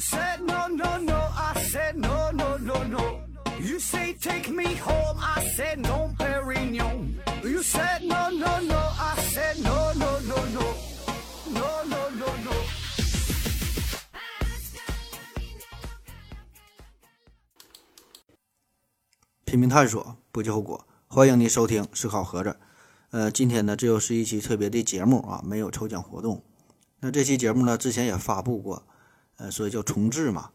said no no no, I said no no no no. You say take me home, I said no, Perignon. You said no no no, I said no no no no, no no no no. 拼命探索，不计后果。欢迎您收听思考盒子。呃，今天呢，这又是一期特别的节目啊，没有抽奖活动。那这期节目呢，之前也发布过，呃，所以叫重置嘛，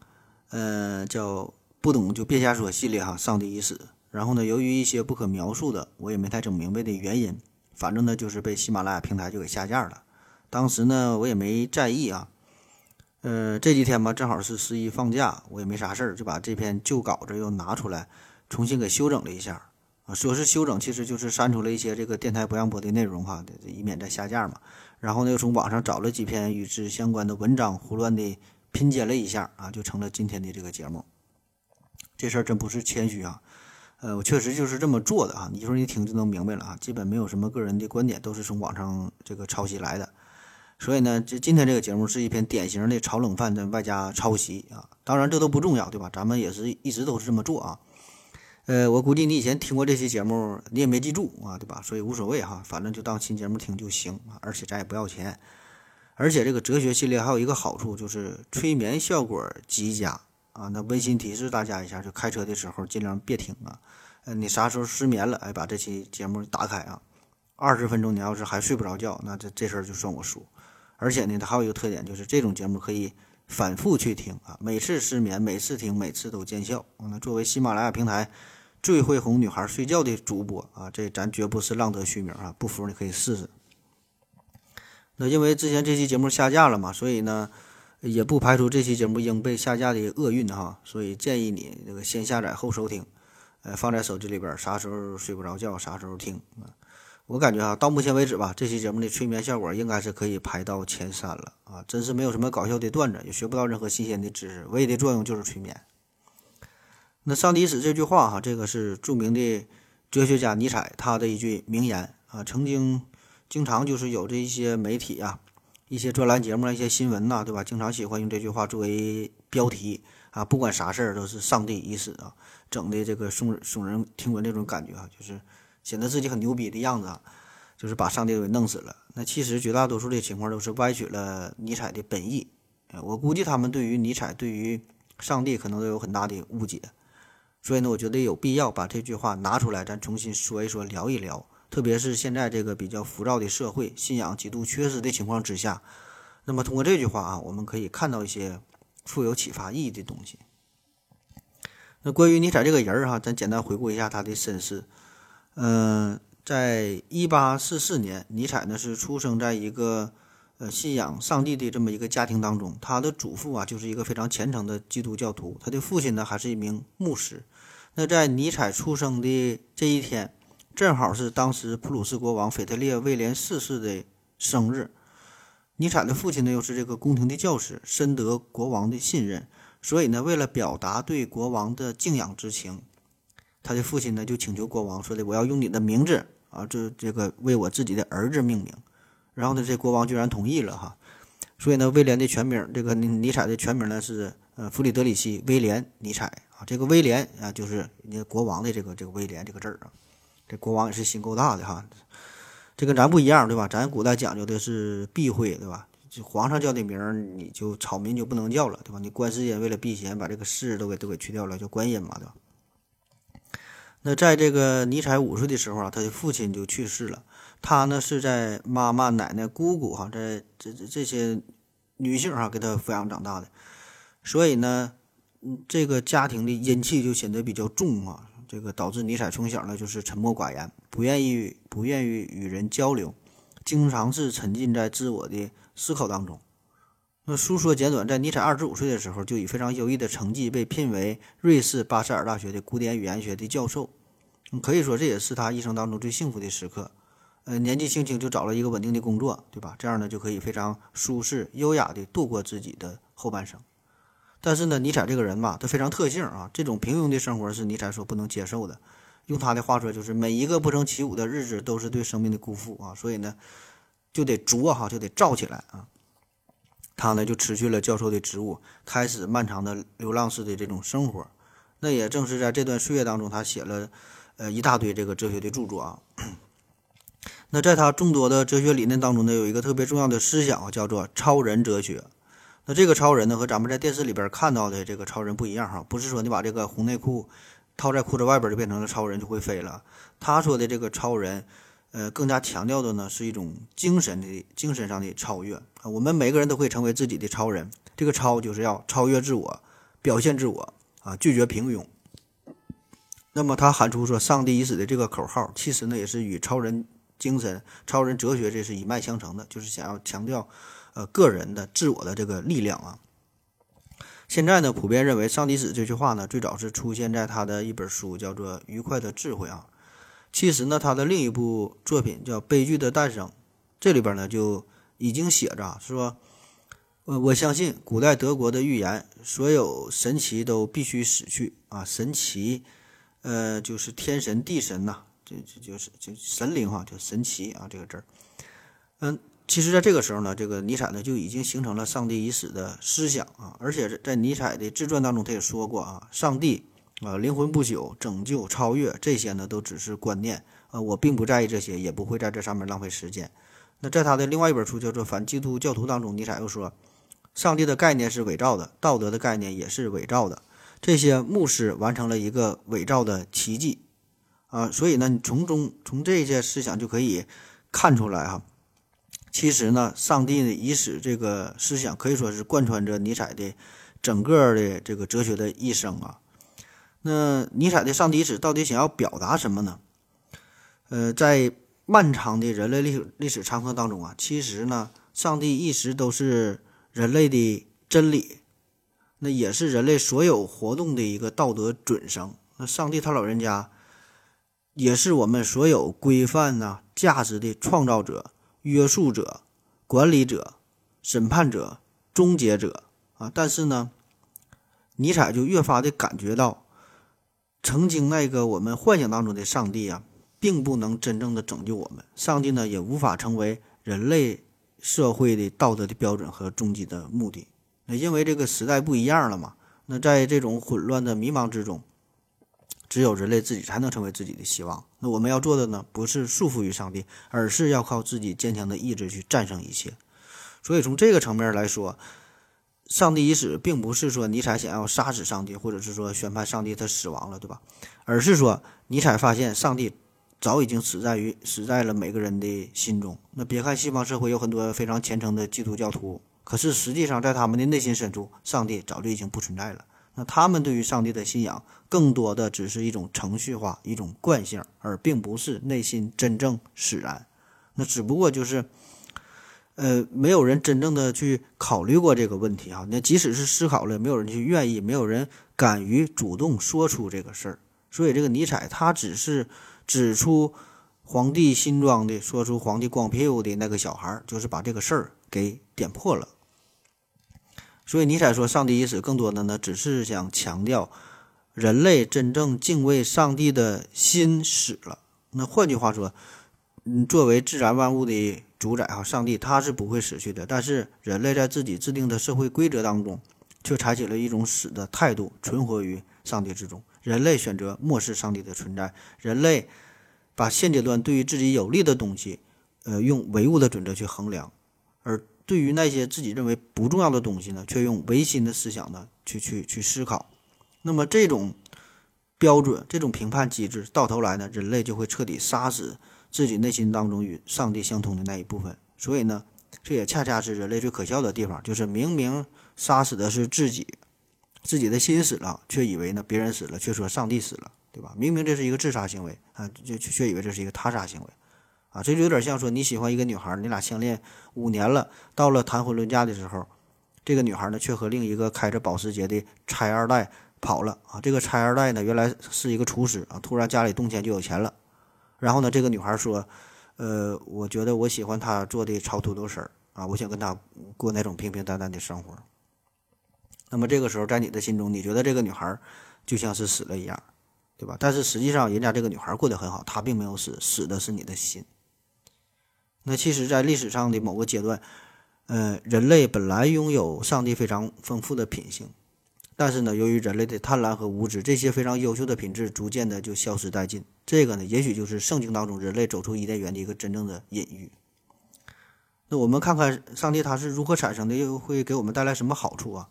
呃，叫不懂就别瞎说系列哈。上帝已死。然后呢，由于一些不可描述的，我也没太整明白的原因，反正呢，就是被喜马拉雅平台就给下架了。当时呢，我也没在意啊。呃，这几天吧，正好是十一放假，我也没啥事儿，就把这篇旧稿子又拿出来，重新给修整了一下。啊，说是修整，其实就是删除了一些这个电台不让播的内容哈，以免再下架嘛。然后呢，又从网上找了几篇与之相关的文章，胡乱的拼接了一下啊，就成了今天的这个节目。这事儿真不是谦虚啊，呃，我确实就是这么做的啊。你说一听就能明白了啊，基本没有什么个人的观点，都是从网上这个抄袭来的。所以呢，这今天这个节目是一篇典型的炒冷饭的外加抄袭啊。当然这都不重要，对吧？咱们也是一直都是这么做啊。呃，我估计你以前听过这期节目，你也没记住啊，对吧？所以无所谓哈，反正就当新节目听就行啊。而且咱也不要钱，而且这个哲学系列还有一个好处就是催眠效果极佳啊。那温馨提示大家一下，就开车的时候尽量别听啊。呃，你啥时候失眠了，哎，把这期节目打开啊，二十分钟你要是还睡不着觉，那这这事儿就算我输。而且呢，它还有一个特点，就是这种节目可以反复去听啊，每次失眠，每次听，每次都见效。那作为喜马拉雅平台。最会哄女孩睡觉的主播啊，这咱绝不是浪得虚名啊！不服你可以试试。那因为之前这期节目下架了嘛，所以呢，也不排除这期节目应被下架的厄运哈。所以建议你这个先下载后收听，呃，放在手机里边，啥时候睡不着觉啥时候听啊。我感觉啊，到目前为止吧，这期节目的催眠效果应该是可以排到前三了啊！真是没有什么搞笑的段子，也学不到任何新鲜的知识，唯一的作用就是催眠。那上帝死这句话哈，这个是著名的哲学家尼采他的一句名言啊，曾经经常就是有这一些媒体啊、一些专栏节目、一些新闻呐，对吧？经常喜欢用这句话作为标题啊，不管啥事儿都是上帝已死啊，整的这个耸耸人听闻这种感觉啊，就是显得自己很牛逼的样子啊，就是把上帝给弄死了。那其实绝大多数的情况都是歪曲了尼采的本意，我估计他们对于尼采、对于上帝可能都有很大的误解。所以呢，我觉得有必要把这句话拿出来，咱重新说一说，聊一聊。特别是现在这个比较浮躁的社会，信仰极度缺失的情况之下，那么通过这句话啊，我们可以看到一些富有启发意义的东西。那关于尼采这个人儿哈，咱简单回顾一下他的身世。嗯，在一八四四年，尼采呢是出生在一个呃信仰上帝的这么一个家庭当中，他的祖父啊就是一个非常虔诚的基督教徒，他的父亲呢还是一名牧师。那在尼采出生的这一天，正好是当时普鲁士国王腓特烈威廉四世的生日。尼采的父亲呢，又是这个宫廷的教师，深得国王的信任，所以呢，为了表达对国王的敬仰之情，他的父亲呢就请求国王说的：“我要用你的名字啊，这这个为我自己的儿子命名。”然后呢，这国王居然同意了哈。所以呢，威廉的全名，这个尼尼采的全名呢是呃弗里德里希威廉尼采。啊，这个威廉啊，就是人家国王的这个这个威廉这个字儿啊，这国王也是心够大的哈。这跟咱不一样，对吧？咱古代讲究的是避讳，对吧？就皇上叫的名儿，你就草民就不能叫了，对吧？你观世音为了避嫌，把这个氏都给都给去掉了，叫观音嘛，对吧？那在这个尼采五岁的时候啊，他的父亲就去世了。他呢是在妈妈、奶奶、姑姑哈，在这这这些女性哈给他抚养长大的，所以呢。这个家庭的阴气就显得比较重啊，这个导致尼采从小呢就是沉默寡言，不愿意不愿意与人交流，经常是沉浸在自我的思考当中。那书说简短，在尼采二十五岁的时候，就以非常优异的成绩被聘为瑞士巴塞尔大学的古典语言学的教授，可以说这也是他一生当中最幸福的时刻。呃，年纪轻轻就找了一个稳定的工作，对吧？这样呢就可以非常舒适优雅的度过自己的后半生。但是呢，尼采这个人吧，他非常特性啊，这种平庸的生活是尼采所不能接受的。用他的话说，就是每一个不成其舞的日子都是对生命的辜负啊。所以呢，就得作哈，就得造起来啊。他呢就辞去了教授的职务，开始漫长的流浪式的这种生活。那也正是在这段岁月当中，他写了呃一大堆这个哲学的著作啊。那在他众多的哲学理念当中呢，有一个特别重要的思想啊，叫做超人哲学。那这个超人呢，和咱们在电视里边看到的这个超人不一样哈，不是说你把这个红内裤套在裤子外边就变成了超人就会飞了。他说的这个超人，呃，更加强调的呢是一种精神的精神上的超越啊。我们每个人都会成为自己的超人，这个超就是要超越自我，表现自我啊，拒绝平庸。那么他喊出说“上帝已死”的这个口号，其实呢也是与超人精神、超人哲学这是一脉相承的，就是想要强调。呃，个人的自我的这个力量啊，现在呢，普遍认为“上帝死”这句话呢，最早是出现在他的一本书，叫做《愉快的智慧》啊。其实呢，他的另一部作品叫《悲剧的诞生》，这里边呢就已经写着说，呃，我相信古代德国的预言，所有神奇都必须死去啊。神奇，呃，就是天神、地神呐，这这就是就神灵哈，就神奇啊，这个字儿，嗯。其实，在这个时候呢，这个尼采呢就已经形成了“上帝已死”的思想啊，而且在尼采的自传当中，他也说过啊，上帝啊，灵魂不朽、拯救、超越这些呢，都只是观念啊，我并不在意这些，也不会在这上面浪费时间。那在他的另外一本书叫做《反基督教徒》当中，尼采又说，上帝的概念是伪造的，道德的概念也是伪造的，这些牧师完成了一个伪造的奇迹啊，所以呢，你从中从这些思想就可以看出来哈。其实呢，上帝的已死这个思想可以说是贯穿着尼采的整个的这个哲学的一生啊。那尼采的上帝史到底想要表达什么呢？呃，在漫长的人类历史历史长河当中啊，其实呢，上帝一直都是人类的真理，那也是人类所有活动的一个道德准绳。那上帝他老人家也是我们所有规范呐价值的创造者。约束者、管理者、审判者、终结者啊！但是呢，尼采就越发的感觉到，曾经那个我们幻想当中的上帝啊，并不能真正的拯救我们。上帝呢，也无法成为人类社会的道德的标准和终极的目的。那因为这个时代不一样了嘛。那在这种混乱的迷茫之中。只有人类自己才能成为自己的希望。那我们要做的呢，不是束缚于上帝，而是要靠自己坚强的意志去战胜一切。所以从这个层面来说，上帝已死，并不是说尼采想要杀死上帝，或者是说宣判上帝他死亡了，对吧？而是说尼采发现上帝早已经死在于死在了每个人的心中。那别看西方社会有很多非常虔诚的基督教徒，可是实际上在他们的内心深处，上帝早就已经不存在了。那他们对于上帝的信仰，更多的只是一种程序化、一种惯性，而并不是内心真正使然。那只不过就是，呃，没有人真正的去考虑过这个问题啊。那即使是思考了，没有人去愿意，没有人敢于主动说出这个事儿。所以，这个尼采他只是指出皇帝新装的，说出皇帝光屁股的那个小孩，就是把这个事儿给点破了。所以尼采说，上帝已死，更多的呢，只是想强调，人类真正敬畏上帝的心死了。那换句话说，嗯，作为自然万物的主宰哈，上帝他是不会死去的。但是人类在自己制定的社会规则当中，却采取了一种死的态度，存活于上帝之中。人类选择漠视上帝的存在，人类把现阶段对于自己有利的东西，呃，用唯物的准则去衡量，而。对于那些自己认为不重要的东西呢，却用唯心的思想呢去去去思考，那么这种标准、这种评判机制，到头来呢，人类就会彻底杀死自己内心当中与上帝相通的那一部分。所以呢，这也恰恰是人类最可笑的地方，就是明明杀死的是自己，自己的心死了，却以为呢别人死了，却说上帝死了，对吧？明明这是一个自杀行为啊，就却以为这是一个他杀行为。啊，这就有点像说你喜欢一个女孩，你俩相恋五年了，到了谈婚论嫁的时候，这个女孩呢却和另一个开着保时捷的拆二代跑了啊。这个拆二代呢原来是一个厨师啊，突然家里动迁就有钱了。然后呢，这个女孩说：“呃，我觉得我喜欢他做的炒土豆丝儿啊，我想跟他过那种平平淡淡的生活。”那么这个时候，在你的心中，你觉得这个女孩就像是死了一样，对吧？但是实际上，人家这个女孩过得很好，她并没有死，死的是你的心。那其实，在历史上的某个阶段，呃，人类本来拥有上帝非常丰富的品性，但是呢，由于人类的贪婪和无知，这些非常优秀的品质逐渐的就消失殆尽。这个呢，也许就是圣经当中人类走出伊甸园的一个真正的隐喻。那我们看看上帝它是如何产生的，又会给我们带来什么好处啊？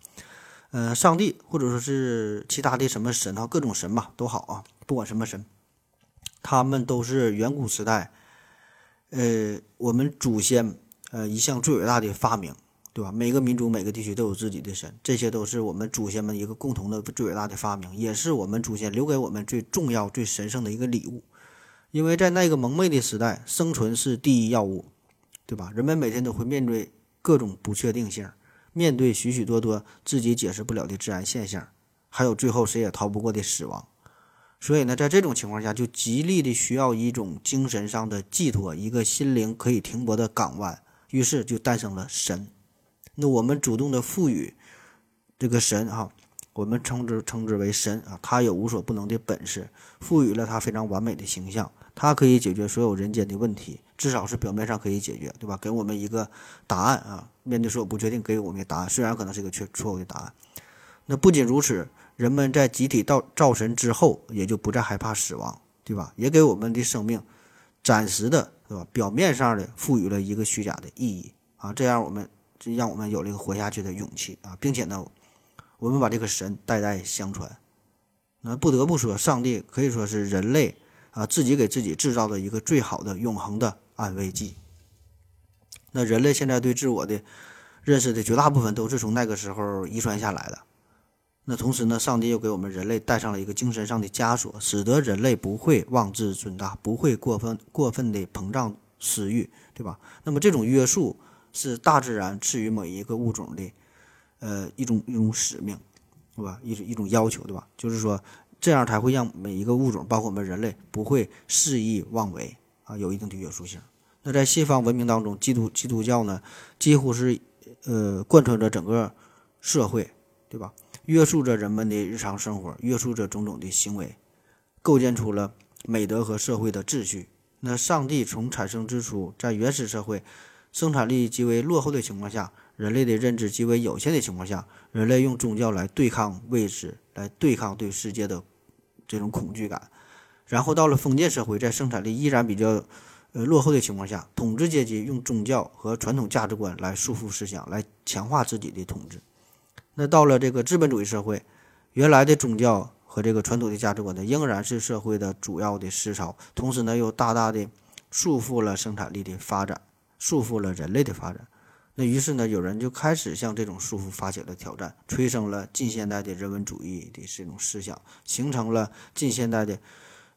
呃，上帝或者说是其他的什么神啊，各种神吧都好啊，不管什么神，他们都是远古时代，呃，我们祖先。呃，一项最伟大的发明，对吧？每个民族、每个地区都有自己的神，这些都是我们祖先们一个共同的最伟大的发明，也是我们祖先留给我们最重要、最神圣的一个礼物。因为在那个蒙昧的时代，生存是第一要务，对吧？人们每天都会面对各种不确定性，面对许许多多自己解释不了的自然现象，还有最后谁也逃不过的死亡。所以呢，在这种情况下，就极力的需要一种精神上的寄托，一个心灵可以停泊的港湾。于是就诞生了神，那我们主动的赋予这个神啊，我们称之称之为神啊，他有无所不能的本事，赋予了他非常完美的形象，他可以解决所有人间的问题，至少是表面上可以解决，对吧？给我们一个答案啊，面对所有不确定，给我们答案，虽然可能是一个错错误的答案。那不仅如此，人们在集体造造神之后，也就不再害怕死亡，对吧？也给我们的生命暂时的。对吧？表面上的赋予了一个虚假的意义啊，这样我们就让我们有了一个活下去的勇气啊，并且呢，我们把这个神代代相传。那不得不说，上帝可以说是人类啊自己给自己制造的一个最好的永恒的安慰剂。那人类现在对自我的认识的绝大部分都是从那个时候遗传下来的。那同时呢，上帝又给我们人类带上了一个精神上的枷锁，使得人类不会妄自尊大，不会过分过分的膨胀私欲，对吧？那么这种约束是大自然赐予每一个物种的，呃，一种一种使命，对吧？一种一种要求，对吧？就是说，这样才会让每一个物种，包括我们人类，不会肆意妄为啊，有一定的约束性。那在西方文明当中，基督基督教呢，几乎是呃贯穿着整个社会，对吧？约束着人们的日常生活，约束着种种的行为，构建出了美德和社会的秩序。那上帝从产生之初，在原始社会生产力极为落后的情况下，人类的认知极为有限的情况下，人类用宗教来对抗未知，来对抗对世界的这种恐惧感。然后到了封建社会，在生产力依然比较呃落后的情况下，统治阶级用宗教和传统价值观来束缚思想，来强化自己的统治。那到了这个资本主义社会，原来的宗教和这个传统的价值观呢，仍然是社会的主要的思潮，同时呢，又大大的束缚了生产力的发展，束缚了人类的发展。那于是呢，有人就开始向这种束缚发起了挑战，催生了近现代的人文主义的这种思想，形成了近现代的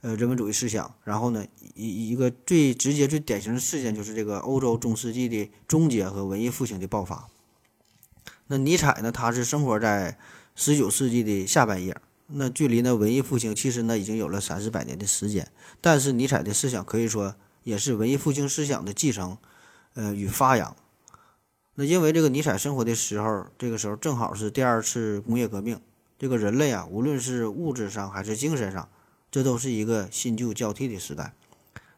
呃人文主义思想。然后呢，一一个最直接、最典型的事件就是这个欧洲中世纪的终结和文艺复兴的爆发。那尼采呢？他是生活在十九世纪的下半叶，那距离呢文艺复兴其实呢已经有了三四百年的时间。但是尼采的思想可以说也是文艺复兴思想的继承，呃与发扬。那因为这个尼采生活的时候，这个时候正好是第二次工业革命，这个人类啊，无论是物质上还是精神上，这都是一个新旧交替的时代。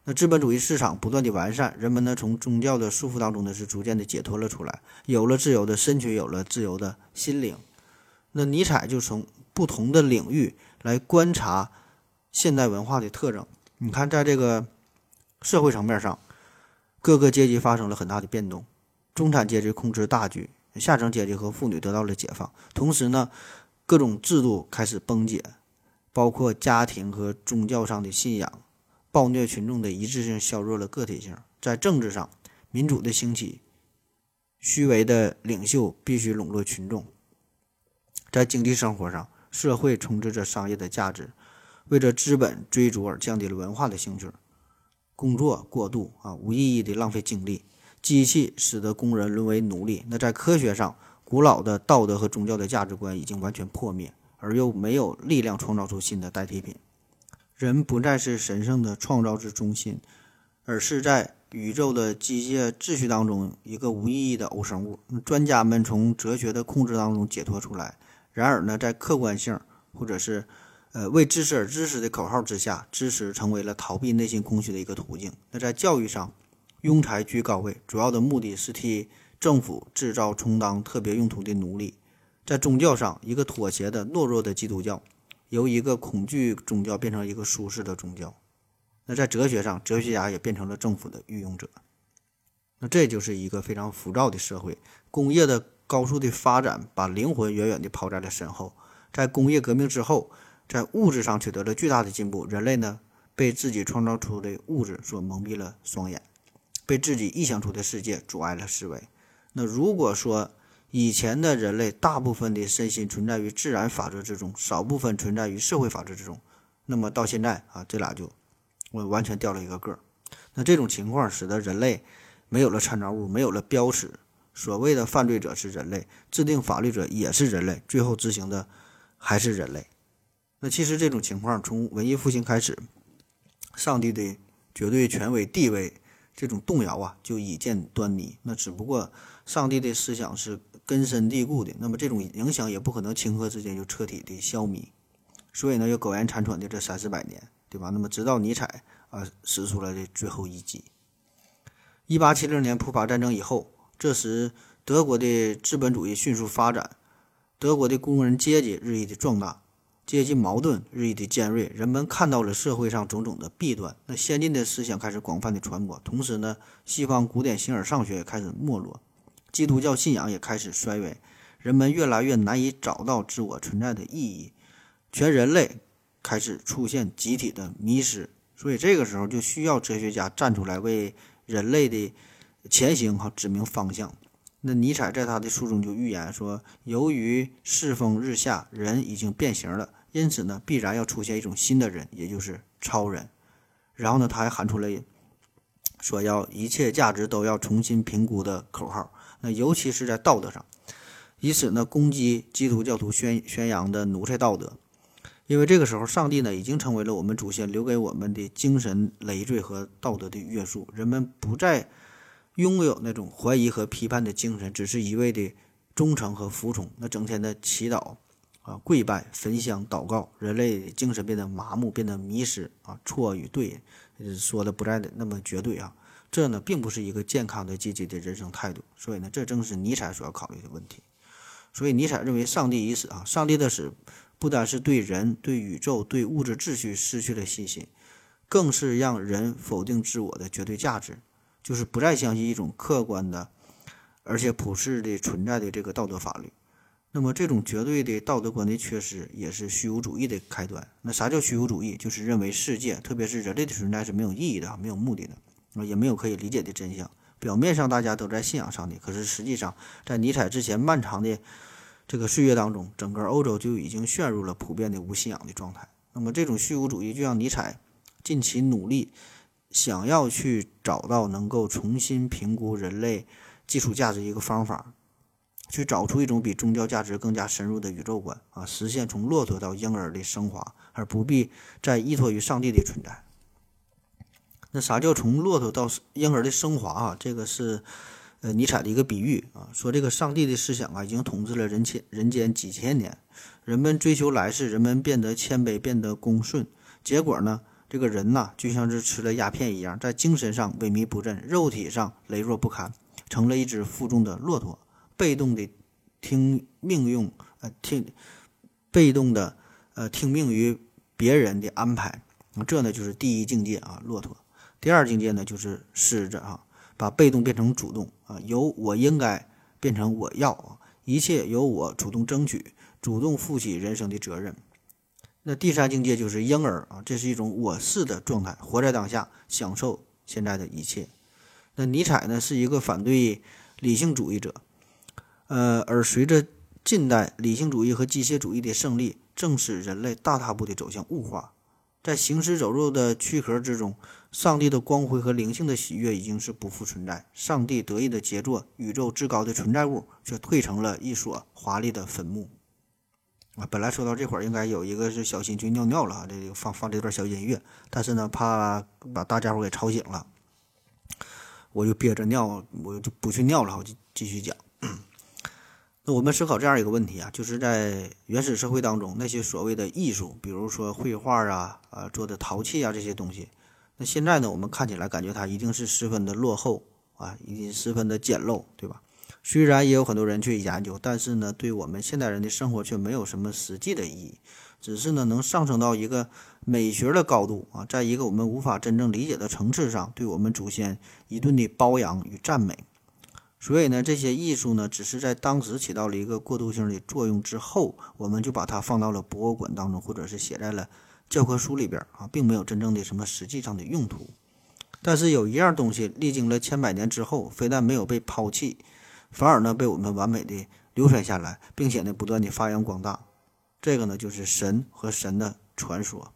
那资本主义市场不断的完善，人们呢从宗教的束缚当中呢是逐渐的解脱了出来，有了自由的身躯，有了自由的心灵。那尼采就从不同的领域来观察现代文化的特征。你看，在这个社会层面上，各个阶级发生了很大的变动，中产阶级控制大局，下层阶级和妇女得到了解放。同时呢，各种制度开始崩解，包括家庭和宗教上的信仰。暴虐群众的一致性削弱了个体性，在政治上，民主的兴起，虚伪的领袖必须笼络群众；在经济生活上，社会充斥着商业的价值，为着资本追逐而降低了文化的兴趣，工作过度啊，无意义的浪费精力，机器使得工人沦为奴隶。那在科学上，古老的道德和宗教的价值观已经完全破灭，而又没有力量创造出新的代替品。人不再是神圣的创造之中心，而是在宇宙的机械秩序当中一个无意义的偶生物。专家们从哲学的控制当中解脱出来，然而呢，在客观性或者是呃为知识而知识的口号之下，知识成为了逃避内心空虚的一个途径。那在教育上，庸才居高位，主要的目的是替政府制造充当特别用途的奴隶。在宗教上，一个妥协的懦弱的基督教，由一个恐惧宗教变成一个舒适的宗教。那在哲学上，哲学家也变成了政府的御用者。那这就是一个非常浮躁的社会。工业的高速的发展，把灵魂远远地抛在了身后。在工业革命之后，在物质上取得了巨大的进步，人类呢被自己创造出的物质所蒙蔽了双眼，被自己臆想出的世界阻碍了思维。那如果说以前的人类大部分的身心存在于自然法则之中，少部分存在于社会法则之中，那么到现在啊，这俩就我完全掉了一个个儿。那这种情况使得人类没有了参照物，没有了标尺。所谓的犯罪者是人类，制定法律者也是人类，最后执行的。还是人类，那其实这种情况从文艺复兴开始，上帝的绝对权威地位这种动摇啊，就已见端倪。那只不过上帝的思想是根深蒂固的，那么这种影响也不可能顷刻之间就彻底的消弭。所以呢，又苟延残喘的这三四百年，对吧？那么直到尼采啊使出了这最后一击。一八七零年普法战争以后，这时德国的资本主义迅速发展。德国的工人阶级日益的壮大，阶级矛盾日益的尖锐，人们看到了社会上种种的弊端。那先进的思想开始广泛的传播，同时呢，西方古典形而上学也开始没落，基督教信仰也开始衰微，人们越来越难以找到自我存在的意义，全人类开始出现集体的迷失。所以这个时候就需要哲学家站出来为人类的前行哈指明方向。那尼采在他的书中就预言说，由于世风日下，人已经变形了，因此呢，必然要出现一种新的人，也就是超人。然后呢，他还喊出了说要一切价值都要重新评估的口号。那尤其是在道德上，以此呢攻击基督教徒宣宣扬的奴才道德。因为这个时候，上帝呢已经成为了我们祖先留给我们的精神累赘和道德的约束，人们不再。拥有那种怀疑和批判的精神，只是一味的忠诚和服从。那整天的祈祷啊、跪拜、焚香、祷告，人类精神变得麻木，变得迷失啊，错与对说的不再的那么绝对啊。这呢，并不是一个健康的、积极的人生态度。所以呢，这正是尼采所要考虑的问题。所以尼采认为，上帝已死啊，上帝的死不单是对人、对宇宙、对物质秩序失去了信心，更是让人否定自我的绝对价值。就是不再相信一种客观的，而且普世的存在的这个道德法律。那么，这种绝对的道德观的缺失，也是虚无主义的开端。那啥叫虚无主义？就是认为世界，特别是人类的存在是没有意义的、没有目的的，啊，也没有可以理解的真相。表面上大家都在信仰上帝，可是实际上，在尼采之前漫长的这个岁月当中，整个欧洲就已经陷入了普遍的无信仰的状态。那么，这种虚无主义就让尼采尽其努力。想要去找到能够重新评估人类基础价值一个方法，去找出一种比宗教价值更加深入的宇宙观啊，实现从骆驼到婴儿的升华，而不必再依托于上帝的存在。那啥叫从骆驼到婴儿的升华啊？这个是呃尼采的一个比喻啊，说这个上帝的思想啊已经统治了人间人间几千年，人们追求来世，人们变得谦卑，变得恭顺，结果呢？这个人呐，就像是吃了鸦片一样，在精神上萎靡不振，肉体上羸弱不堪，成了一只负重的骆驼，被动的听命用，呃，听被动的呃听命于别人的安排。这呢就是第一境界啊，骆驼。第二境界呢就是狮子啊，把被动变成主动啊，由我应该变成我要，一切由我主动争取，主动负起人生的责任。那第三境界就是婴儿啊，这是一种我是的状态，活在当下，享受现在的一切。那尼采呢，是一个反对理性主义者，呃，而随着近代理性主义和机械主义的胜利，正使人类大踏步地走向物化。在行尸走肉的躯壳之中，上帝的光辉和灵性的喜悦已经是不复存在，上帝得意的杰作，宇宙至高的存在物，却退成了一所华丽的坟墓。啊，本来说到这会儿应该有一个是小新去尿尿了，这个放放这段小音乐，但是呢，怕把大家伙给吵醒了，我就憋着尿，我就不去尿了，我就继续讲。那我们思考这样一个问题啊，就是在原始社会当中，那些所谓的艺术，比如说绘画啊、啊做的陶器啊这些东西，那现在呢，我们看起来感觉它一定是十分的落后啊，一定十分的简陋，对吧？虽然也有很多人去研究，但是呢，对我们现代人的生活却没有什么实际的意义，只是呢能上升到一个美学的高度啊，在一个我们无法真正理解的层次上，对我们祖先一顿的褒扬与赞美。所以呢，这些艺术呢，只是在当时起到了一个过渡性的作用之后，我们就把它放到了博物馆当中，或者是写在了教科书里边啊，并没有真正的什么实际上的用途。但是有一样东西，历经了千百年之后，非但没有被抛弃，反而呢被我们完美的流传下来，并且呢不断的发扬光大。这个呢就是神和神的传说。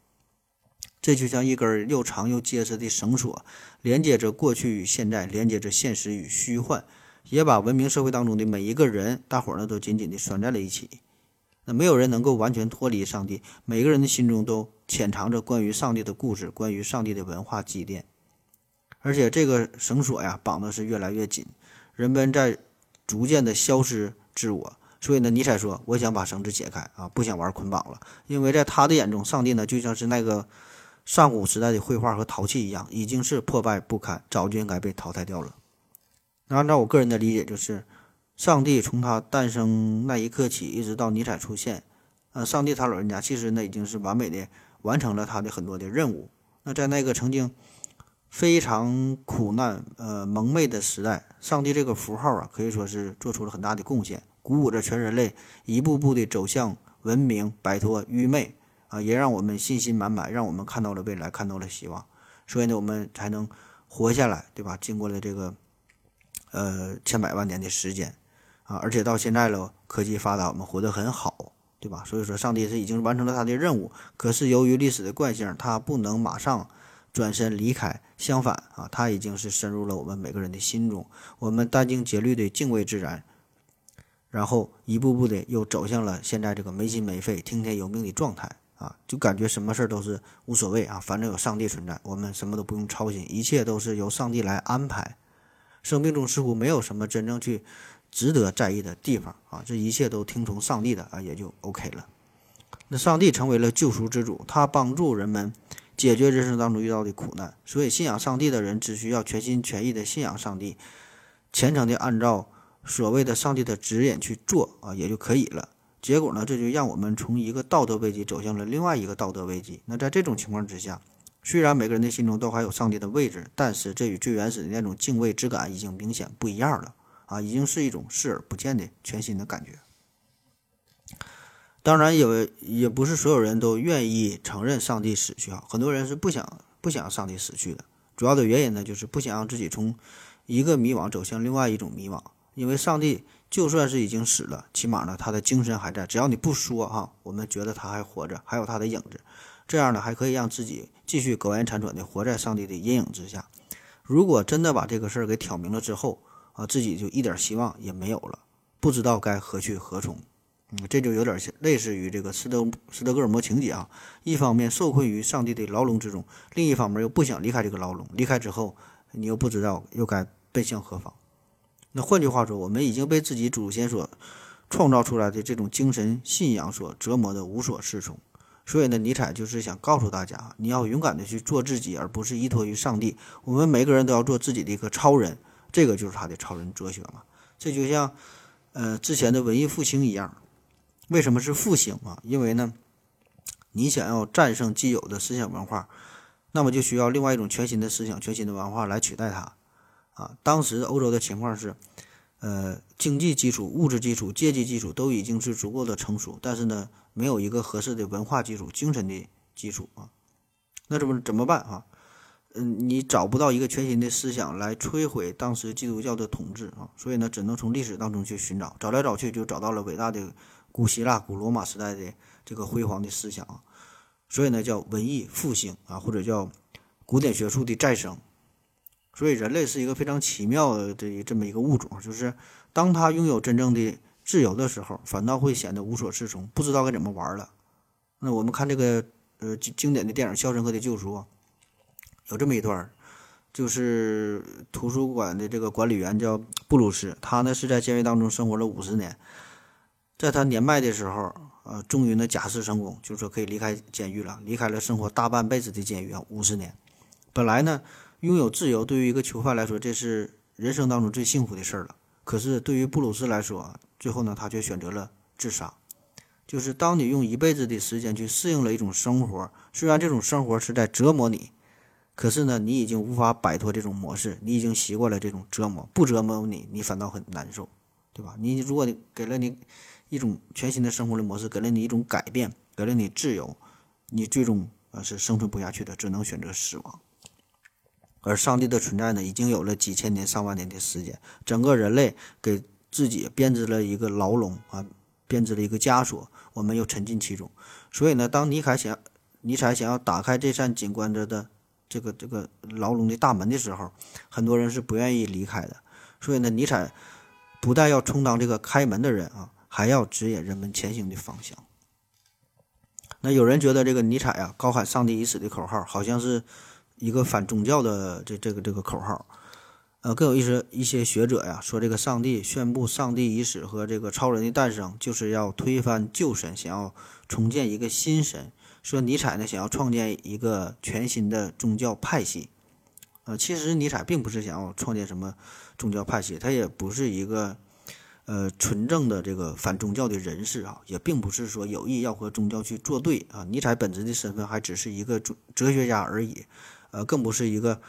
这就像一根又长又结实的绳索，连接着过去与现在，连接着现实与虚幻。也把文明社会当中的每一个人，大伙儿呢都紧紧地拴在了一起。那没有人能够完全脱离上帝，每个人的心中都潜藏着关于上帝的故事，关于上帝的文化积淀。而且这个绳索呀，绑的是越来越紧，人们在逐渐的消失自我。所以呢，尼采说：“我想把绳子解开啊，不想玩捆绑了。”因为在他的眼中，上帝呢就像是那个上古时代的绘画和陶器一样，已经是破败不堪，早就应该被淘汰掉了。那按照我个人的理解，就是上帝从他诞生那一刻起，一直到尼采出现，呃，上帝他老人家其实呢已经是完美的完成了他的很多的任务。那在那个曾经非常苦难、呃蒙昧的时代，上帝这个符号啊，可以说是做出了很大的贡献，鼓舞着全人类一步步的走向文明，摆脱愚昧啊，也让我们信心满满，让我们看到了未来，看到了希望。所以呢，我们才能活下来，对吧？经过了这个。呃，千百万年的时间，啊，而且到现在了，科技发达，我们活得很好，对吧？所以说，上帝是已经完成了他的任务。可是由于历史的惯性，他不能马上转身离开，相反啊，他已经是深入了我们每个人的心中。我们殚精竭虑的敬畏自然，然后一步步的又走向了现在这个没心没肺、听天由命的状态啊，就感觉什么事儿都是无所谓啊，反正有上帝存在，我们什么都不用操心，一切都是由上帝来安排。生命中似乎没有什么真正去值得在意的地方啊，这一切都听从上帝的啊，也就 OK 了。那上帝成为了救赎之主，他帮助人们解决人生当中遇到的苦难。所以，信仰上帝的人只需要全心全意的信仰上帝，虔诚的按照所谓的上帝的指引去做啊，也就可以了。结果呢，这就让我们从一个道德危机走向了另外一个道德危机。那在这种情况之下，虽然每个人的心中都还有上帝的位置，但是这与最原始的那种敬畏之感已经明显不一样了啊！已经是一种视而不见的全新的感觉。当然，也也不是所有人都愿意承认上帝死去啊，很多人是不想不想上帝死去的。主要的原因呢，就是不想让自己从一个迷惘走向另外一种迷惘。因为上帝就算是已经死了，起码呢他的精神还在，只要你不说哈，我们觉得他还活着，还有他的影子。这样呢，还可以让自己继续苟延残喘的活在上帝的阴影之下。如果真的把这个事儿给挑明了之后啊，自己就一点希望也没有了，不知道该何去何从。嗯，这就有点类似于这个斯德斯德哥尔摩情节啊。一方面受困于上帝的牢笼之中，另一方面又不想离开这个牢笼。离开之后，你又不知道又该奔向何方。那换句话说，我们已经被自己祖先所创造出来的这种精神信仰所折磨的无所适从。所以呢，尼采就是想告诉大家，你要勇敢的去做自己，而不是依托于上帝。我们每个人都要做自己的一个超人，这个就是他的超人哲学嘛。这就像，呃，之前的文艺复兴一样。为什么是复兴啊？因为呢，你想要战胜既有的思想文化，那么就需要另外一种全新的思想、全新的文化来取代它。啊，当时欧洲的情况是。呃，经济基础、物质基础、阶级基础都已经是足够的成熟，但是呢，没有一个合适的文化基础、精神的基础啊。那怎么怎么办啊？嗯，你找不到一个全新的思想来摧毁当时基督教的统治啊，所以呢，只能从历史当中去寻找，找来找去就找到了伟大的古希腊、古罗马时代的这个辉煌的思想，所以呢，叫文艺复兴啊，或者叫古典学术的再生。所以，人类是一个非常奇妙的这么一个物种，就是当他拥有真正的自由的时候，反倒会显得无所适从，不知道该怎么玩了。那我们看这个呃经典的电影《肖申克的救赎》，有这么一段，就是图书馆的这个管理员叫布鲁斯，他呢是在监狱当中生活了五十年，在他年迈的时候，呃，终于呢假释成功，就是说可以离开监狱了，离开了生活大半辈子的监狱啊，五十年，本来呢。拥有自由对于一个囚犯来说，这是人生当中最幸福的事儿了。可是对于布鲁斯来说，最后呢，他却选择了自杀。就是当你用一辈子的时间去适应了一种生活，虽然这种生活是在折磨你，可是呢，你已经无法摆脱这种模式，你已经习惯了这种折磨。不折磨你，你反倒很难受，对吧？你如果给了你一种全新的生活的模式，给了你一种改变，给了你自由，你最终啊是生存不下去的，只能选择死亡。而上帝的存在呢，已经有了几千年、上万年的时间，整个人类给自己编织了一个牢笼啊。编织了一个枷锁，我们又沉浸其中。所以呢，当尼采想尼采想要打开这扇紧关着的这个这个牢笼的大门的时候，很多人是不愿意离开的。所以呢，尼采不但要充当这个开门的人啊，还要指引人们前行的方向。那有人觉得这个尼采啊，高喊“上帝已死”的口号，好像是一个反宗教的这这个这个口号。呃，更有意思，一些学者呀说，这个上帝宣布上帝已死和这个超人的诞生，就是要推翻旧神，想要重建一个新神。说尼采呢，想要创建一个全新的宗教派系。呃，其实尼采并不是想要创建什么宗教派系，他也不是一个呃纯正的这个反宗教的人士啊，也并不是说有意要和宗教去作对啊。尼采本质的身份还只是一个哲哲学家而已，呃，更不是一个。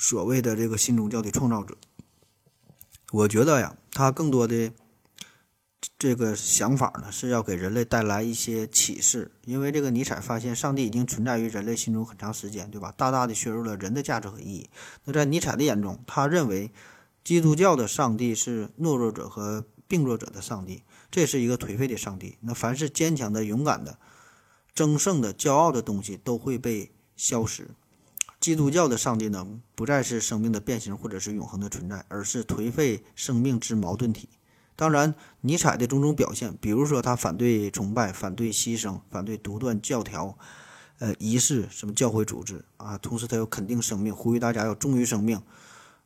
所谓的这个新宗教的创造者，我觉得呀，他更多的这个想法呢，是要给人类带来一些启示。因为这个尼采发现，上帝已经存在于人类心中很长时间，对吧？大大的削弱了人的价值和意义。那在尼采的眼中，他认为基督教的上帝是懦弱者和病弱者的上帝，这是一个颓废的上帝。那凡是坚强的、勇敢的、争胜的、骄傲的东西，都会被消失。基督教的上帝呢，不再是生命的变形或者是永恒的存在，而是颓废生命之矛盾体。当然，尼采的种种表现，比如说他反对崇拜、反对牺牲、反对独断教条、呃仪式、什么教会组织啊，同时他又肯定生命，呼吁大家要忠于生命，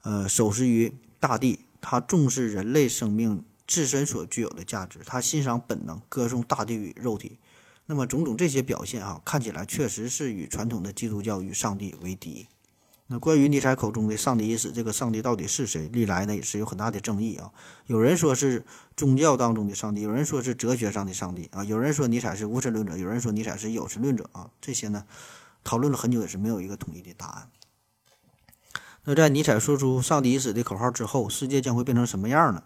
呃守时于大地。他重视人类生命自身所具有的价值，他欣赏本能，歌颂大地与肉体。那么种种这些表现啊，看起来确实是与传统的基督教与上帝为敌。那关于尼采口中的上帝已死，这个上帝到底是谁？历来呢也是有很大的争议啊。有人说是宗教当中的上帝，有人说是哲学上的上帝啊。有人说尼采是无神论者，有人说尼采是有神论者啊。这些呢，讨论了很久也是没有一个统一的答案。那在尼采说出“上帝已死”的口号之后，世界将会变成什么样呢？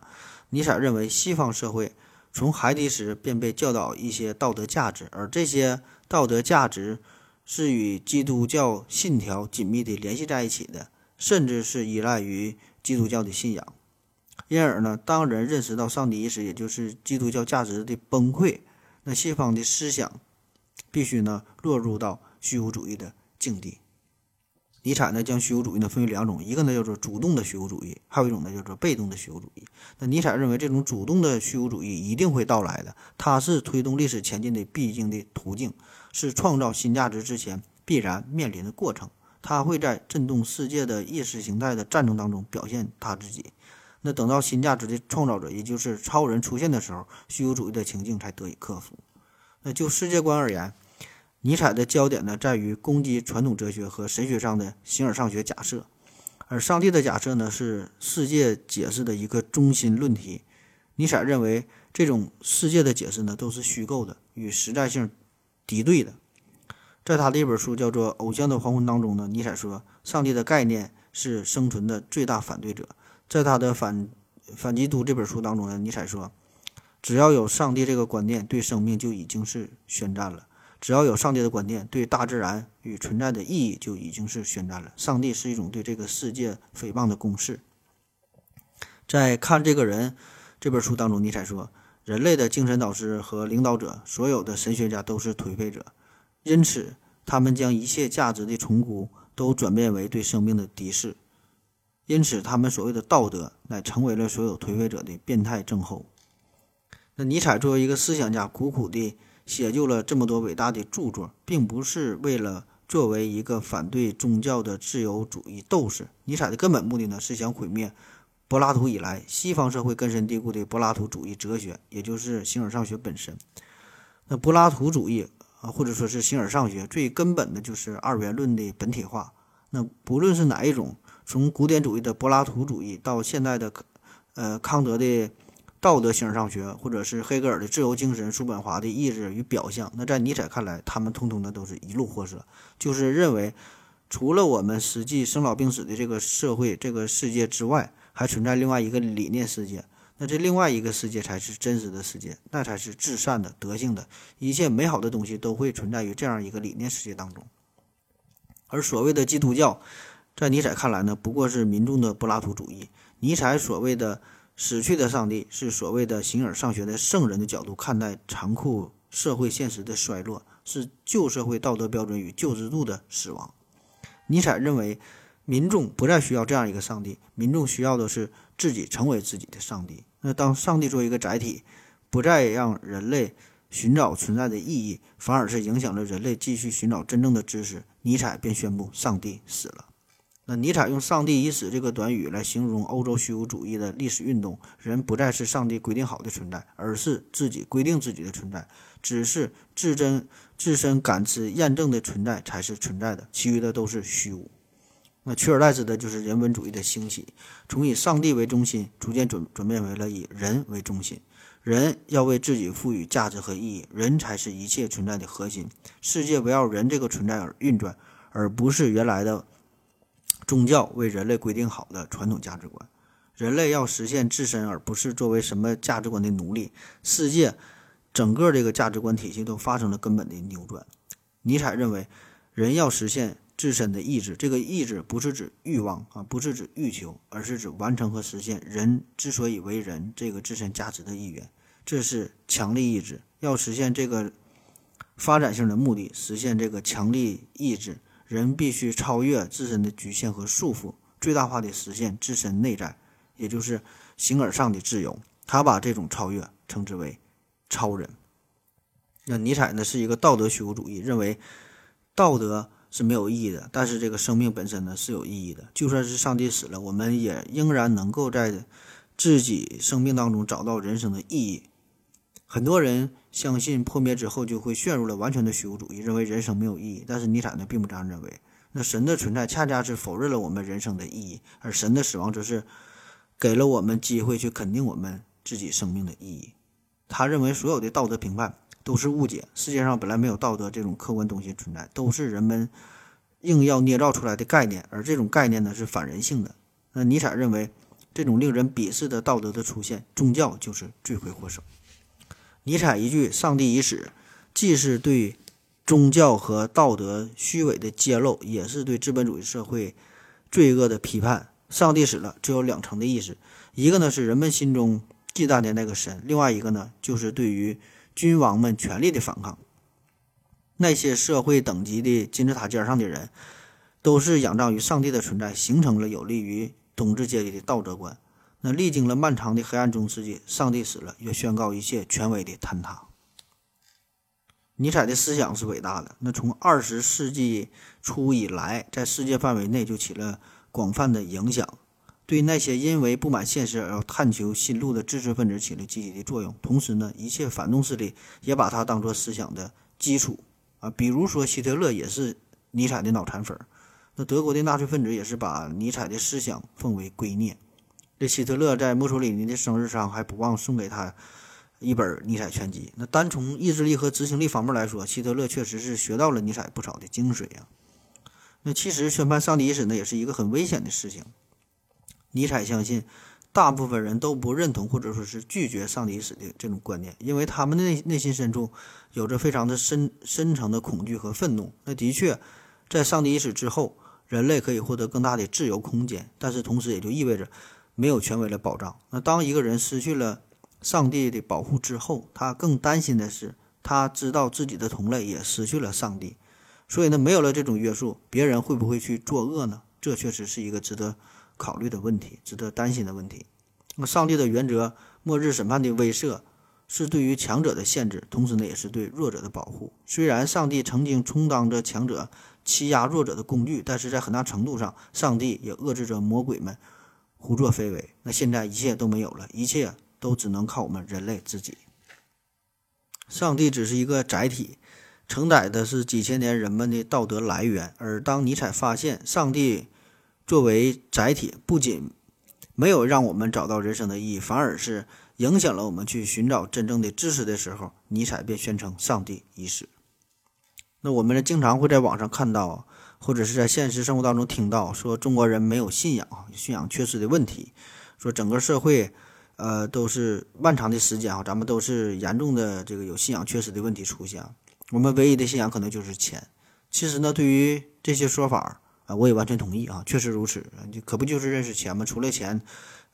尼采认为西方社会。从孩提时便被教导一些道德价值，而这些道德价值是与基督教信条紧密地联系在一起的，甚至是依赖于基督教的信仰。因而呢，当人认识到上帝已死，也就是基督教价值的崩溃，那西方的思想必须呢落入到虚无主义的境地。尼采呢，将虚无主义呢分为两种，一个呢叫做主动的虚无主义，还有一种呢叫做被动的虚无主义。那尼采认为，这种主动的虚无主义一定会到来的，它是推动历史前进的必经的途径，是创造新价值之前必然面临的过程。它会在震动世界的意识形态的战争当中表现它自己。那等到新价值的创造者，也就是超人出现的时候，虚无主义的情境才得以克服。那就世界观而言。尼采的焦点呢，在于攻击传统哲学和神学上的形而上学假设，而上帝的假设呢，是世界解释的一个中心论题。尼采认为，这种世界的解释呢，都是虚构的，与实在性敌对的。在他的一本书叫做《偶像的黄昏》当中呢，尼采说，上帝的概念是生存的最大反对者。在他的《反反基督》这本书当中呢，尼采说，只要有上帝这个观念，对生命就已经是宣战了。只要有上帝的观念，对大自然与存在的意义就已经是宣战了。上帝是一种对这个世界诽谤的公式。在看这个人这本书当中，尼采说，人类的精神导师和领导者，所有的神学家都是颓废者，因此他们将一切价值的崇估都转变为对生命的敌视，因此他们所谓的道德乃成为了所有颓废者的变态症候。那尼采作为一个思想家，苦苦的。写就了这么多伟大的著作，并不是为了作为一个反对宗教的自由主义斗士。尼采的根本目的呢，是想毁灭柏拉图以来西方社会根深蒂固的柏拉图主义哲学，也就是形而上学本身。那柏拉图主义啊，或者说是形而上学，最根本的就是二元论的本体化。那不论是哪一种，从古典主义的柏拉图主义到现代的呃，康德的道德形而上学，或者是黑格尔的自由精神、叔本华的意志与表象，那在尼采看来，他们通通的都是一路货色，就是认为除了我们实际生老病死的这个社会、这个世界之外，还存在另外一个理念世界。那这另外一个世界才是真实的世界，那才是至善的、德性的，一切美好的东西都会存在于这样一个理念世界当中。而所谓的基督教，在尼采看来呢，不过是民众的柏拉图主义。尼采所谓的死去的上帝，是所谓的形而上学的圣人的角度看待残酷社会现实的衰落，是旧社会道德标准与旧制度的死亡。尼采认为，民众不再需要这样一个上帝，民众需要的是自己成为自己的上帝。那当上帝作为一个载体，不再让人类寻找存在的意义，反而是影响着人类继续寻找真正的知识，尼采便宣布上帝死了。那尼采用“上帝已死”这个短语来形容欧洲虚无主义的历史运动，人不再是上帝规定好的存在，而是自己规定自己的存在，只是自真自身感知验证的存在才是存在的，其余的都是虚无。那取而代之的就是人文主义的兴起，从以上帝为中心，逐渐转转变为了以人为中心。人要为自己赋予价值和意义，人才是一切存在的核心。世界围绕人这个存在而运转，而不是原来的。宗教为人类规定好的传统价值观，人类要实现自身，而不是作为什么价值观的奴隶。世界整个这个价值观体系都发生了根本的扭转。尼采认为，人要实现自身的意志，这个意志不是指欲望啊，不是指欲求，而是指完成和实现人之所以为人这个自身价值的意愿。这是强力意志，要实现这个发展性的目的，实现这个强力意志。人必须超越自身的局限和束缚，最大化的实现自身内在，也就是形而上的自由。他把这种超越称之为超人。那尼采呢是一个道德虚无主义，认为道德是没有意义的，但是这个生命本身呢是有意义的。就算是上帝死了，我们也仍然能够在自己生命当中找到人生的意义。很多人相信破灭之后就会陷入了完全的虚无主义，认为人生没有意义。但是尼采呢，并不这样认为。那神的存在恰恰是否认了我们人生的意义，而神的死亡则是给了我们机会去肯定我们自己生命的意义。他认为所有的道德评判都是误解，世界上本来没有道德这种客观东西存在，都是人们硬要捏造出来的概念，而这种概念呢是反人性的。那尼采认为，这种令人鄙视的道德的出现，宗教就是罪魁祸首。尼采一句“上帝已死”，既是对宗教和道德虚伪的揭露，也是对资本主义社会罪恶的批判。上帝死了，只有两层的意思：一个呢是人们心中忌惮的那个神；另外一个呢就是对于君王们权力的反抗。那些社会等级的金字塔尖上的人，都是仰仗于上帝的存在，形成了有利于统治阶级的道德观。那历经了漫长的黑暗中世纪，上帝死了，也宣告一切权威的坍塌。尼采的思想是伟大的。那从二十世纪初以来，在世界范围内就起了广泛的影响，对那些因为不满现实而要探求新路的知识分子起了积极的作用。同时呢，一切反动势力也把它当作思想的基础啊。比如说，希特勒也是尼采的脑残粉。那德国的纳粹分子也是把尼采的思想奉为圭臬。这希特勒在墨索里尼的生日上还不忘送给他一本尼采全集。那单从意志力和执行力方面来说，希特勒确实是学到了尼采不少的精髓呀。那其实宣判上帝已死呢，也是一个很危险的事情。尼采相信，大部分人都不认同或者说是拒绝上帝已死的这种观念，因为他们的内内心深处有着非常的深深层的恐惧和愤怒。那的确，在上帝已死之后，人类可以获得更大的自由空间，但是同时也就意味着。没有权威的保障。那当一个人失去了上帝的保护之后，他更担心的是，他知道自己的同类也失去了上帝。所以呢，没有了这种约束，别人会不会去作恶呢？这确实是一个值得考虑的问题，值得担心的问题。那上帝的原则，末日审判的威慑，是对于强者的限制，同时呢，也是对弱者的保护。虽然上帝曾经充当着强者欺压弱者的工具，但是在很大程度上，上帝也遏制着魔鬼们。胡作非为，那现在一切都没有了，一切都只能靠我们人类自己。上帝只是一个载体，承载的是几千年人们的道德来源。而当尼采发现上帝作为载体，不仅没有让我们找到人生的意义，反而是影响了我们去寻找真正的知识的时候，尼采便宣称上帝已死。那我们，经常会在网上看到，或者是在现实生活当中听到，说中国人没有信仰，信仰缺失的问题，说整个社会，呃，都是漫长的时间啊，咱们都是严重的这个有信仰缺失的问题出现。我们唯一的信仰可能就是钱。其实呢，对于这些说法啊，我也完全同意啊，确实如此。你可不就是认识钱吗？除了钱，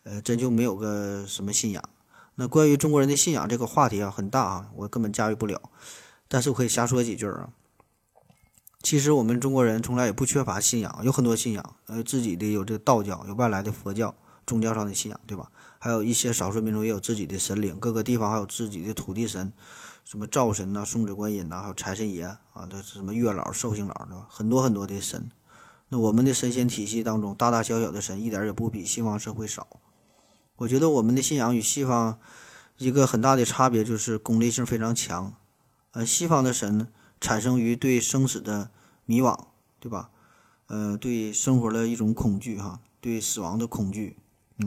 呃，真就没有个什么信仰。那关于中国人的信仰这个话题啊，很大啊，我根本驾驭不了。但是我可以瞎说几句啊。其实我们中国人从来也不缺乏信仰，有很多信仰，呃，自己的有这个道教，有外来的佛教，宗教上的信仰，对吧？还有一些少数民族也有自己的神灵，各个地方还有自己的土地神。什么灶神呐、送子观音呐，还有财神爷啊，这什么月老、寿星老，对吧？很多很多的神。那我们的神仙体系当中，大大小小的神一点也不比西方社会少。我觉得我们的信仰与西方一个很大的差别就是功利性非常强。呃，西方的神产生于对生死的迷惘，对吧？呃，对生活的一种恐惧，哈，对死亡的恐惧，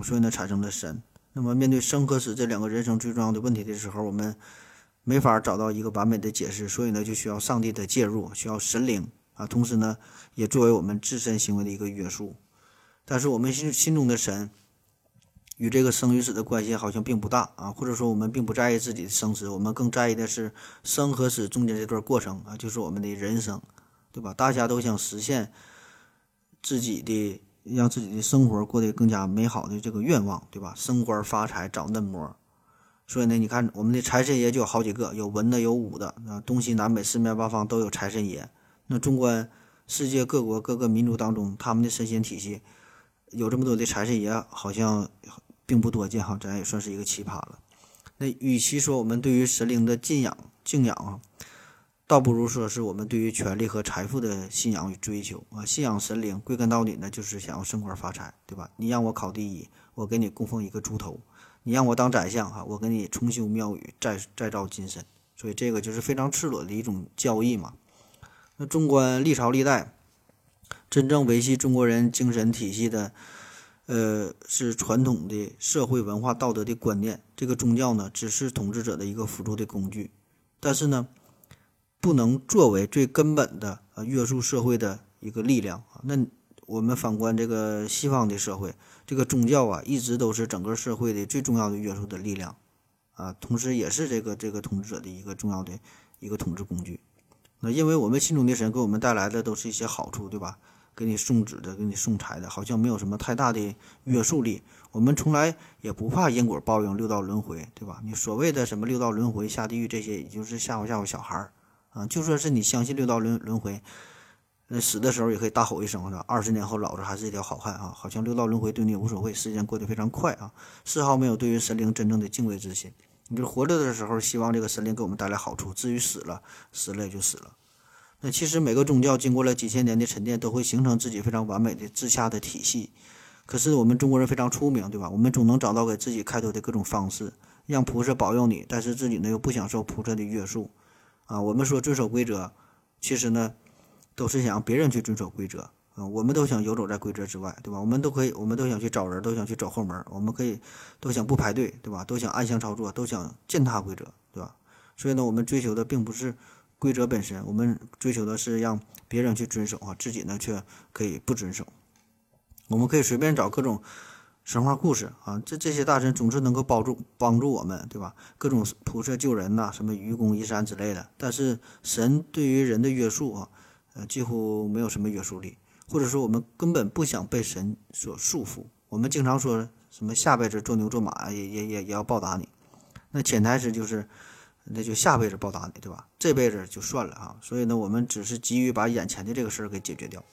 所以呢产生了神。那么面对生和死这两个人生最重要的问题的时候，我们。没法找到一个完美的解释，所以呢，就需要上帝的介入，需要神灵啊。同时呢，也作为我们自身行为的一个约束。但是我们心心中的神与这个生与死的关系好像并不大啊，或者说我们并不在意自己的生死，我们更在意的是生和死中间这段过程啊，就是我们的人生，对吧？大家都想实现自己的，让自己的生活过得更加美好的这个愿望，对吧？升官发财找嫩模。所以呢，你看我们的财神爷就有好几个，有文的，有武的，啊，东西南北四面八方都有财神爷。那纵观世界各国各个民族当中，他们的神仙体系有这么多的财神爷，好像并不多见哈，咱也算是一个奇葩了。那与其说我们对于神灵的敬仰敬仰啊，倒不如说是我们对于权力和财富的信仰与追求啊。信仰神灵，归根到底呢，就是想要升官发财，对吧？你让我考第一，我给你供奉一个猪头。你让我当宰相哈，我给你重修庙宇，再再造金身，所以这个就是非常赤裸的一种交易嘛。那纵观历朝历代，真正维系中国人精神体系的，呃，是传统的社会文化道德的观念。这个宗教呢，只是统治者的一个辅助的工具，但是呢，不能作为最根本的呃约束社会的一个力量啊。那我们反观这个西方的社会。这个宗教啊，一直都是整个社会的最重要的约束的力量，啊，同时也是这个这个统治者的一个重要的一个统治工具。那因为我们心中的神给我们带来的都是一些好处，对吧？给你送纸的，给你送财的，好像没有什么太大的约束力。我们从来也不怕因果报应、六道轮回，对吧？你所谓的什么六道轮回、下地狱这些，也就是吓唬吓唬小孩儿啊。就说是你相信六道轮轮回。那死的时候也可以大吼一声，是吧？二十年后老子还是一条好汉啊！好像六道轮回对你也无所谓，时间过得非常快啊，丝毫没有对于神灵真正的敬畏之心。你就活着的时候希望这个神灵给我们带来好处，至于死了，死了也就死了。那其实每个宗教经过了几千年的沉淀，都会形成自己非常完美的自洽的体系。可是我们中国人非常出名，对吧？我们总能找到给自己开脱的各种方式，让菩萨保佑你，但是自己呢又不享受菩萨的约束啊。我们说遵守规则，其实呢。都是想让别人去遵守规则啊，我们都想游走在规则之外，对吧？我们都可以，我们都想去找人，都想去走后门，我们可以都想不排队，对吧？都想暗箱操作，都想践踏规则，对吧？所以呢，我们追求的并不是规则本身，我们追求的是让别人去遵守啊，自己呢却可以不遵守。我们可以随便找各种神话故事啊，这这些大神总是能够帮助帮助我们，对吧？各种菩萨救人呐，什么愚公移山之类的。但是神对于人的约束啊。呃，几乎没有什么约束力，或者说我们根本不想被神所束缚。我们经常说什么下辈子做牛做马也也也也要报答你，那潜台词就是，那就下辈子报答你，对吧？这辈子就算了啊。所以呢，我们只是急于把眼前的这个事儿给解决掉。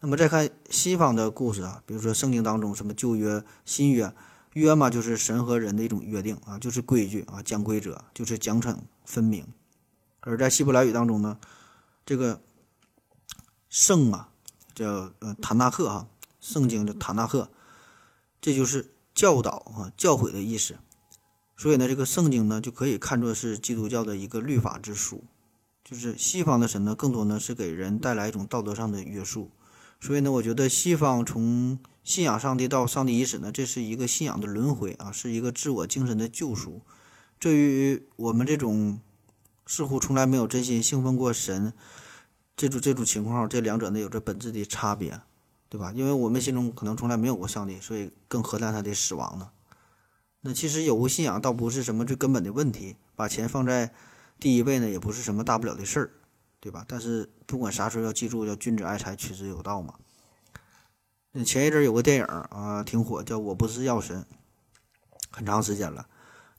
那么再看西方的故事啊，比如说圣经当中什么旧约、新约，约嘛就是神和人的一种约定啊，就是规矩啊，讲规则，就是奖惩分明。而在希伯来语当中呢，这个。圣啊，叫呃塔纳赫哈，圣经的塔纳赫，这就是教导啊、教诲的意思。所以呢，这个圣经呢就可以看作是基督教的一个律法之书。就是西方的神呢，更多呢是给人带来一种道德上的约束。所以呢，我觉得西方从信仰上帝到上帝已死呢，这是一个信仰的轮回啊，是一个自我精神的救赎。这与我们这种似乎从来没有真心信奉过神这种这种情况，这两者呢有着本质的差别，对吧？因为我们心中可能从来没有过上帝，所以更何谈他的死亡呢？那其实有无信仰倒不是什么最根本的问题，把钱放在第一位呢，也不是什么大不了的事儿，对吧？但是不管啥时候要记住，要君子爱财，取之有道嘛。那前一阵有个电影啊，挺火，叫《我不是药神》，很长时间了。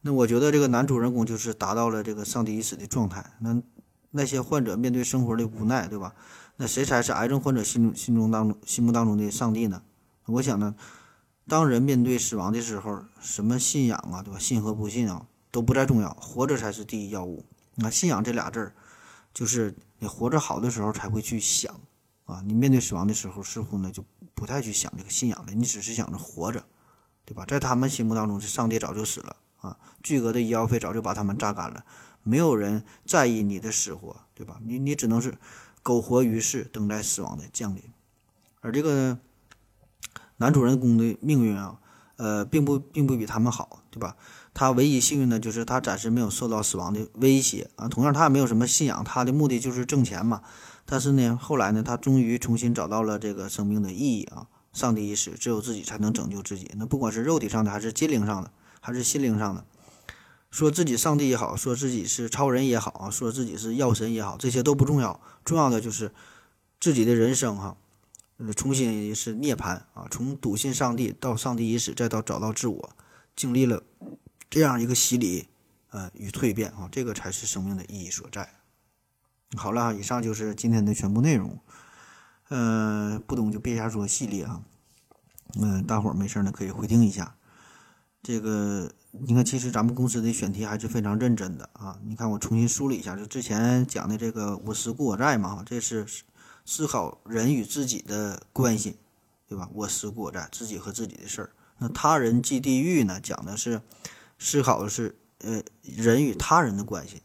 那我觉得这个男主人公就是达到了这个上帝已死的状态。那那些患者面对生活的无奈，对吧？那谁才是癌症患者心心中当中心目当中的上帝呢？我想呢。当人面对死亡的时候，什么信仰啊，对吧？信和不信啊，都不再重要，活着才是第一要务。那信仰这俩字儿，就是你活着好的时候才会去想啊。你面对死亡的时候，似乎呢就不太去想这个信仰了，你只是想着活着，对吧？在他们心目当中，这上帝早就死了啊，巨额的医药费早就把他们榨干了，没有人在意你的死活，对吧？你你只能是苟活于世，等待死亡的降临。而这个。男主人公的命运啊，呃，并不并不比他们好，对吧？他唯一幸运的就是他暂时没有受到死亡的威胁啊。同样，他也没有什么信仰，他的目的就是挣钱嘛。但是呢，后来呢，他终于重新找到了这个生命的意义啊。上帝已死，只有自己才能拯救自己。那不管是肉体上的，还是心灵上的，还是心灵上的，说自己上帝也好，说自己是超人也好啊，说自己是药神也好，这些都不重要，重要的就是自己的人生哈。重新是涅槃啊，从笃信上帝到上帝已死，再到找到自我，经历了这样一个洗礼，呃，与蜕变啊，这个才是生命的意义所在。好了，以上就是今天的全部内容。嗯，不懂就别瞎说，系列啊。嗯，大伙儿没事呢可以回听一下。这个你看，其实咱们公司的选题还是非常认真的啊。你看，我重新梳理一下，就之前讲的这个“我思故我在”嘛，这是。思考人与自己的关系，对吧？我思故我在，自己和自己的事儿。那他人即地狱呢？讲的是思考的是呃人与他人的关系。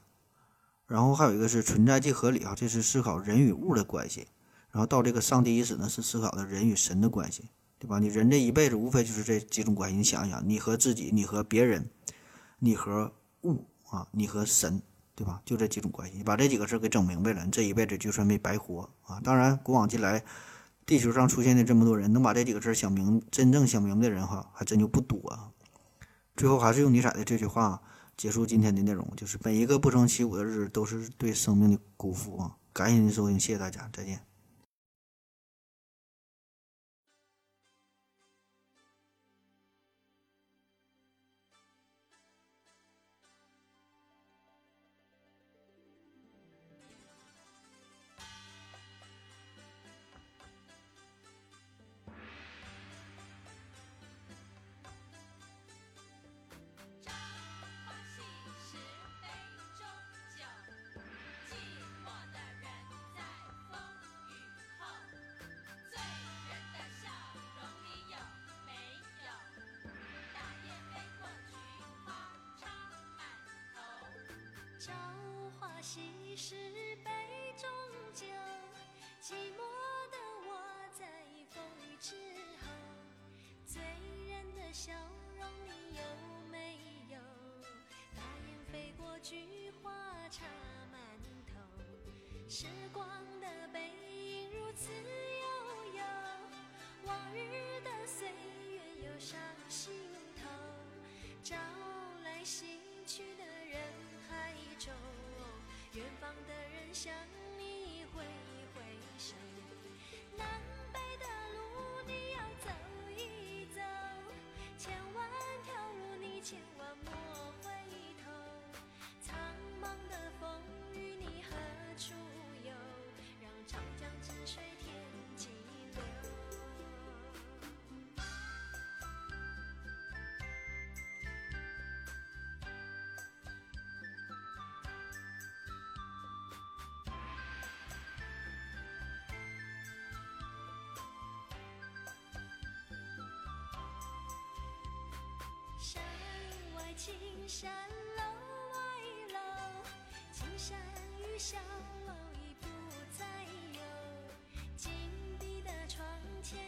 然后还有一个是存在即合理啊，这是思考人与物的关系。然后到这个上帝意识呢，是思考的人与神的关系，对吧？你人这一辈子无非就是这几种关系。你想一想，你和自己，你和别人，你和物啊，你和神。对吧？就这几种关系，你把这几个事儿给整明白了，你这一辈子就算没白活啊！当然，古往今来，地球上出现的这么多人，能把这几个事儿想明，真正想明白的人哈，还真就不多啊。最后，还是用尼采的这句话结束今天的内容，就是每一个不成其舞的日子，都是对生命的辜负啊！感谢您的收听，谢谢大家，再见。远方的人向山外青山楼外楼青山与小楼已不再有紧闭的窗前